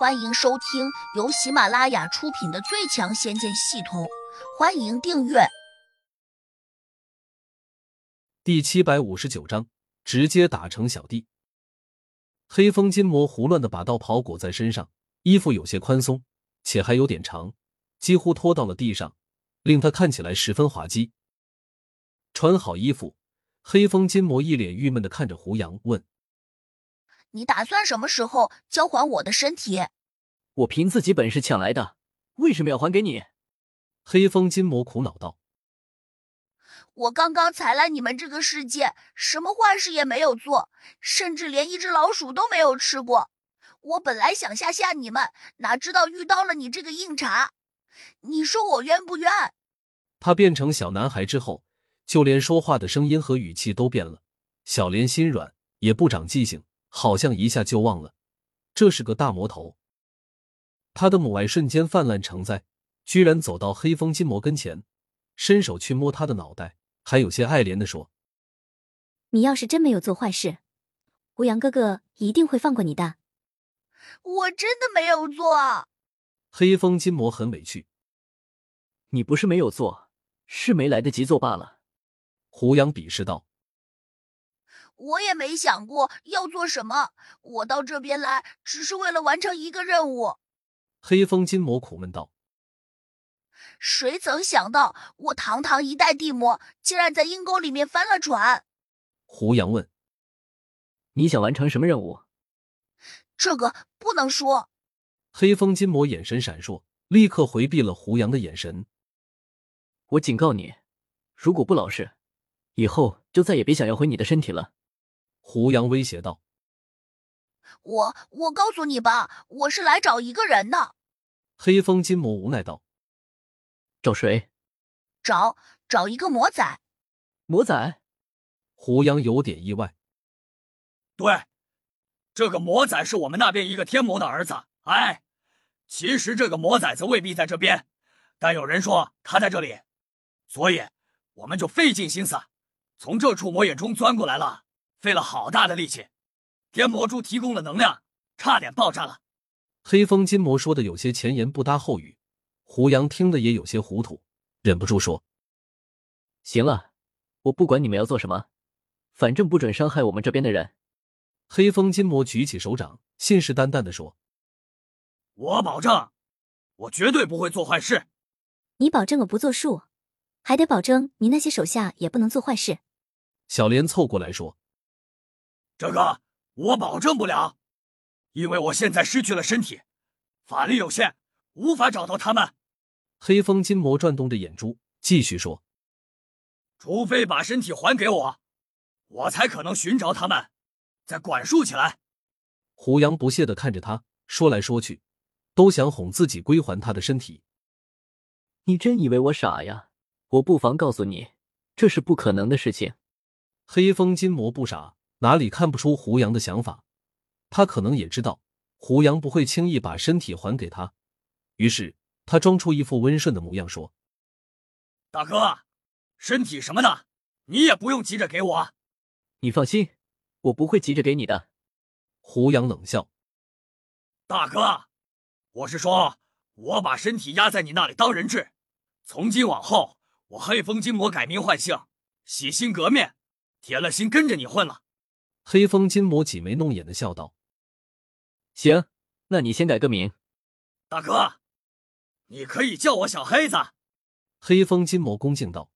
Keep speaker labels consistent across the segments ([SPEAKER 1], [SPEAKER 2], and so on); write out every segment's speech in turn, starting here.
[SPEAKER 1] 欢迎收听由喜马拉雅出品的《最强仙剑系统》，欢迎订阅。
[SPEAKER 2] 第七百五十九章，直接打成小弟。黑风金魔胡乱的把道袍裹在身上，衣服有些宽松，且还有点长，几乎拖到了地上，令他看起来十分滑稽。穿好衣服，黑风金魔一脸郁闷的看着胡杨，问。
[SPEAKER 1] 你打算什么时候交还我的身体？
[SPEAKER 3] 我凭自己本事抢来的，为什么要还给你？
[SPEAKER 2] 黑风金魔苦恼道：“
[SPEAKER 1] 我刚刚才来你们这个世界，什么坏事也没有做，甚至连一只老鼠都没有吃过。我本来想吓吓你们，哪知道遇到了你这个硬茬。你说我冤不冤？”
[SPEAKER 2] 他变成小男孩之后，就连说话的声音和语气都变了。小莲心软，也不长记性。好像一下就忘了，这是个大魔头。他的母爱瞬间泛滥成灾，居然走到黑风金魔跟前，伸手去摸他的脑袋，还有些爱怜的说：“
[SPEAKER 4] 你要是真没有做坏事，胡杨哥哥一定会放过你的。”
[SPEAKER 1] 我真的没有做。
[SPEAKER 2] 黑风金魔很委屈：“
[SPEAKER 3] 你不是没有做，是没来得及做罢了。”
[SPEAKER 2] 胡杨鄙视道。
[SPEAKER 1] 我也没想过要做什么，我到这边来只是为了完成一个任务。
[SPEAKER 2] 黑风金魔苦闷道：“
[SPEAKER 1] 谁曾想到，我堂堂一代地魔，竟然在阴沟里面翻了船？”
[SPEAKER 2] 胡杨问：“
[SPEAKER 3] 你想完成什么任务？”
[SPEAKER 1] 这个不能说。
[SPEAKER 2] 黑风金魔眼神闪烁，立刻回避了胡杨的眼神。
[SPEAKER 3] 我警告你，如果不老实，以后就再也别想要回你的身体了。
[SPEAKER 2] 胡杨威胁道：“
[SPEAKER 1] 我我告诉你吧，我是来找一个人的。”
[SPEAKER 2] 黑风金魔无奈道：“
[SPEAKER 3] 找谁？
[SPEAKER 1] 找找一个魔仔。”
[SPEAKER 3] 魔仔？
[SPEAKER 2] 胡杨有点意外。
[SPEAKER 5] 对，这个魔仔是我们那边一个天魔的儿子。哎，其实这个魔崽子未必在这边，但有人说他在这里，所以我们就费尽心思从这处魔眼中钻过来了。费了好大的力气，天魔珠提供的能量差点爆炸了。
[SPEAKER 2] 黑风金魔说的有些前言不搭后语，胡杨听得也有些糊涂，忍不住说：“
[SPEAKER 3] 行了，我不管你们要做什么，反正不准伤害我们这边的人。”
[SPEAKER 2] 黑风金魔举起手掌，信誓旦旦的说：“
[SPEAKER 5] 我保证，我绝对不会做坏事。”
[SPEAKER 4] 你保证我不作数，还得保证你那些手下也不能做坏事。
[SPEAKER 2] 小莲凑过来说。
[SPEAKER 5] 这个我保证不了，因为我现在失去了身体，法力有限，无法找到他们。
[SPEAKER 2] 黑风金魔转动着眼珠，继续说：“
[SPEAKER 5] 除非把身体还给我，我才可能寻找他们，再管束起来。”
[SPEAKER 2] 胡杨不屑的看着他，说来说去，都想哄自己归还他的身体。
[SPEAKER 3] 你真以为我傻呀？我不妨告诉你，这是不可能的事情。
[SPEAKER 2] 黑风金魔不傻。哪里看不出胡杨的想法？他可能也知道胡杨不会轻易把身体还给他，于是他装出一副温顺的模样说：“
[SPEAKER 5] 大哥，身体什么的，你也不用急着给我。
[SPEAKER 3] 你放心，我不会急着给你的。”
[SPEAKER 2] 胡杨冷笑：“
[SPEAKER 5] 大哥，我是说，我把身体压在你那里当人质，从今往后，我黑风金魔改名换姓，洗心革面，铁了心跟着你混了。”
[SPEAKER 2] 黑风金魔挤眉弄眼的笑道：“
[SPEAKER 3] 行，那你先改个名。”
[SPEAKER 5] 大哥，你可以叫我小黑子。”
[SPEAKER 2] 黑风金魔恭敬道：“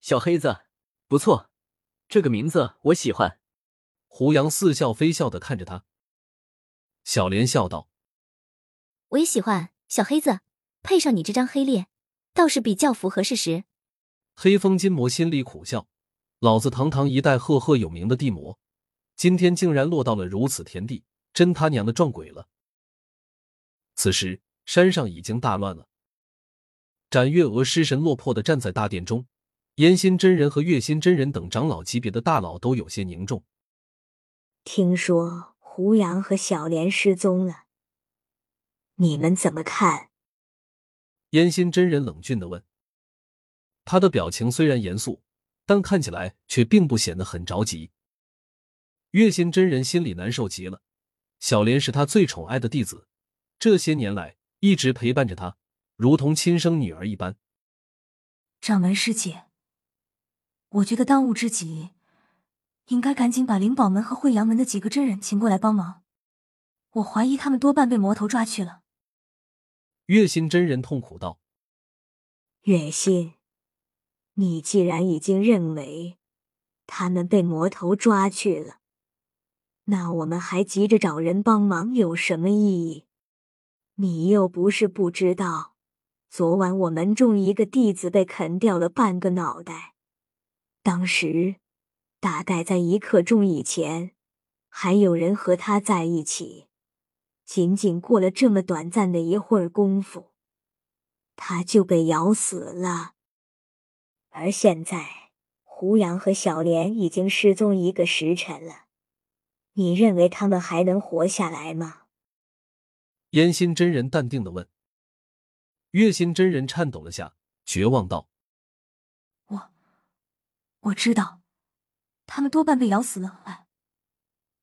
[SPEAKER 3] 小黑子，不错，这个名字我喜欢。”
[SPEAKER 2] 胡杨似笑非笑的看着他。小莲笑道：“
[SPEAKER 4] 我也喜欢小黑子，配上你这张黑脸，倒是比较符合事实。”
[SPEAKER 2] 黑风金魔心里苦笑。老子堂堂一代赫赫有名的地魔，今天竟然落到了如此田地，真他娘的撞鬼了！此时山上已经大乱了，斩月娥失神落魄的站在大殿中，烟心真人和月心真人等长老级别的大佬都有些凝重。
[SPEAKER 6] 听说胡杨和小莲失踪了，你们怎么看？
[SPEAKER 2] 烟心真人冷峻的问，他的表情虽然严肃。但看起来却并不显得很着急。月心真人心里难受极了，小莲是他最宠爱的弟子，这些年来一直陪伴着他，如同亲生女儿一般。
[SPEAKER 7] 掌门师姐，我觉得当务之急，应该赶紧把灵宝门和惠阳门的几个真人请过来帮忙。我怀疑他们多半被魔头抓去了。
[SPEAKER 2] 月心真人痛苦道：“
[SPEAKER 6] 月心，你既然已经认为他们被魔头抓去了，那我们还急着找人帮忙有什么意义？你又不是不知道，昨晚我门中一个弟子被啃掉了半个脑袋，当时大概在一刻钟以前，还有人和他在一起。”仅仅过了这么短暂的一会儿功夫，他就被咬死了。而现在，胡杨和小莲已经失踪一个时辰了，你认为他们还能活下来吗？
[SPEAKER 2] 烟心真人淡定的问。月心真人颤抖了下，绝望道：“
[SPEAKER 7] 我，我知道，他们多半被咬死了。哎，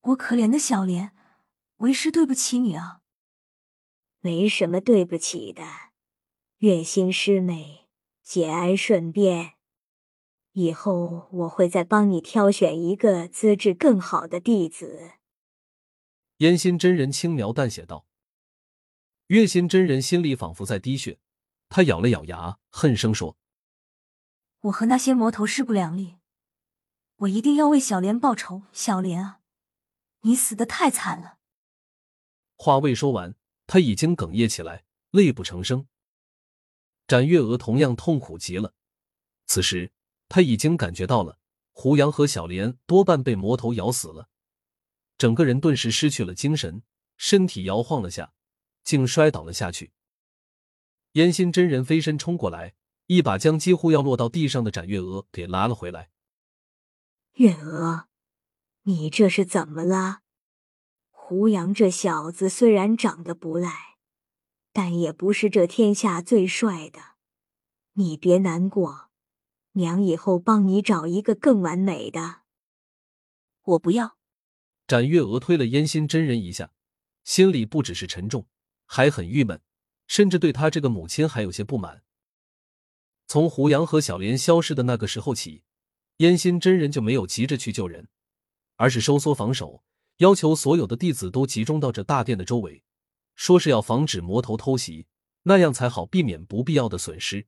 [SPEAKER 7] 我可怜的小莲。”为师对不起你啊，
[SPEAKER 6] 没什么对不起的。月心师妹，节哀顺变。以后我会再帮你挑选一个资质更好的弟子。
[SPEAKER 2] 烟心真人轻描淡写道。月心真人心里仿佛在滴血，他咬了咬牙，恨声说：“
[SPEAKER 7] 我和那些魔头势不两立，我一定要为小莲报仇。小莲啊，你死的太惨了。”
[SPEAKER 2] 话未说完，他已经哽咽起来，泪不成声。展月娥同样痛苦极了。此时，他已经感觉到了胡杨和小莲多半被魔头咬死了，整个人顿时失去了精神，身体摇晃了下，竟摔倒了下去。烟心真人飞身冲过来，一把将几乎要落到地上的展月娥给拉了回来。
[SPEAKER 6] 月娥，你这是怎么了？胡杨这小子虽然长得不赖，但也不是这天下最帅的。你别难过，娘以后帮你找一个更完美的。
[SPEAKER 7] 我不要。
[SPEAKER 2] 展月娥推了烟心真人一下，心里不只是沉重，还很郁闷，甚至对他这个母亲还有些不满。从胡杨和小莲消失的那个时候起，烟心真人就没有急着去救人，而是收缩防守。要求所有的弟子都集中到这大殿的周围，说是要防止魔头偷袭，那样才好避免不必要的损失。